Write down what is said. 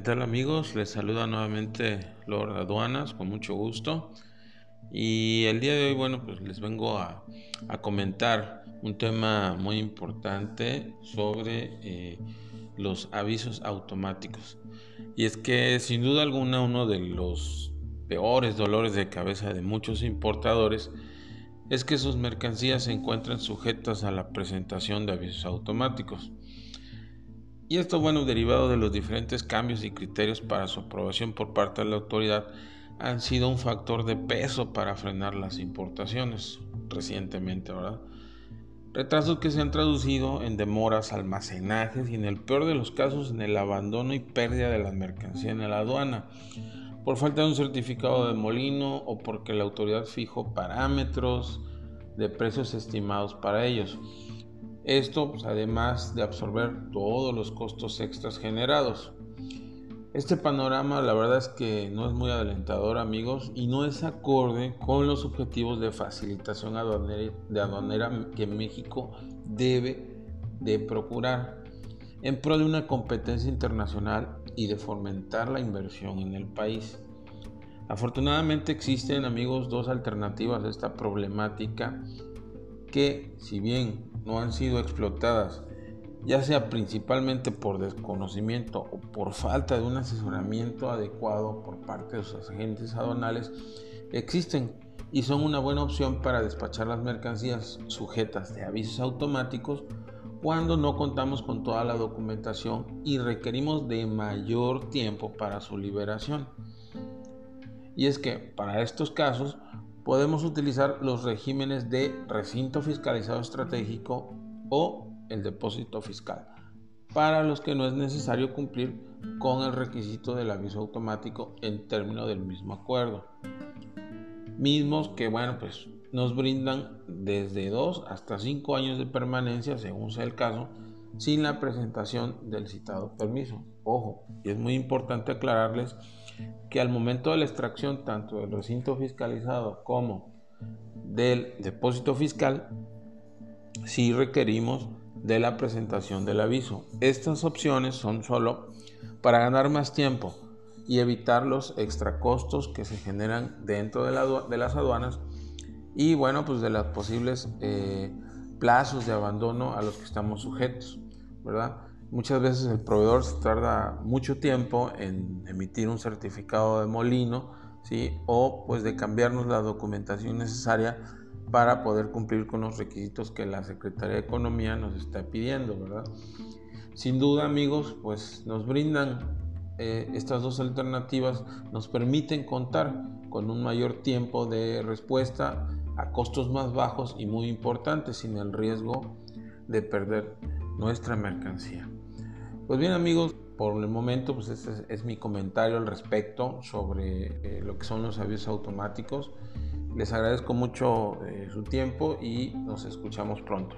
¿Qué tal amigos? Les saluda nuevamente Lord Aduanas con mucho gusto. Y el día de hoy, bueno, pues les vengo a, comentar un tema muy importante sobre eh, los avisos automáticos. Y es que sin duda alguna uno de los peores dolores de cabeza de muchos importadores es que sus mercancías se encuentran sujetas a la presentación de avisos automáticos. Y esto, bueno, derivado de los diferentes cambios y criterios para su aprobación por parte de la autoridad, han sido un factor de peso para frenar las importaciones recientemente, ¿verdad? Retrasos que se han traducido en demoras, almacenajes y en el peor de los casos en el abandono y pérdida de la mercancía en la aduana, por falta de un certificado de molino o porque la autoridad fijó parámetros de precios estimados para ellos. Esto pues, además de absorber todos los costos extras generados. Este panorama la verdad es que no es muy adelantador amigos y no es acorde con los objetivos de facilitación aduanera, de aduanera que México debe de procurar en pro de una competencia internacional y de fomentar la inversión en el país. Afortunadamente existen amigos dos alternativas a esta problemática que si bien no han sido explotadas, ya sea principalmente por desconocimiento o por falta de un asesoramiento adecuado por parte de sus agentes aduanales, existen y son una buena opción para despachar las mercancías sujetas de avisos automáticos cuando no contamos con toda la documentación y requerimos de mayor tiempo para su liberación. Y es que para estos casos podemos utilizar los regímenes de recinto fiscalizado estratégico o el depósito fiscal, para los que no es necesario cumplir con el requisito del aviso automático en términos del mismo acuerdo. Mismos que, bueno, pues nos brindan desde 2 hasta 5 años de permanencia, según sea el caso, sin la presentación del citado permiso. Ojo, y es muy importante aclararles que al momento de la extracción tanto del recinto fiscalizado como del depósito fiscal, sí requerimos de la presentación del aviso. Estas opciones son solo para ganar más tiempo y evitar los extracostos que se generan dentro de, las aduanas y bueno, pues de los posibles eh, plazos de abandono a los que estamos sujetos, ¿verdad? Muchas veces el proveedor se tarda mucho tiempo en emitir un certificado de molino, ¿sí? O pues de cambiarnos la documentación necesaria para poder cumplir con los requisitos que la Secretaría de Economía nos está pidiendo, ¿verdad? Sin duda, amigos, pues nos brindan eh, estas dos alternativas, nos permiten contar con un mayor tiempo de respuesta a costos más bajos y muy importantes, sin el riesgo de perder nuestra mercancía. Pues bien amigos, por el momento pues este es, mi comentario al respecto sobre eh, lo que son los avisos automáticos. Les agradezco mucho eh, su tiempo y nos escuchamos pronto.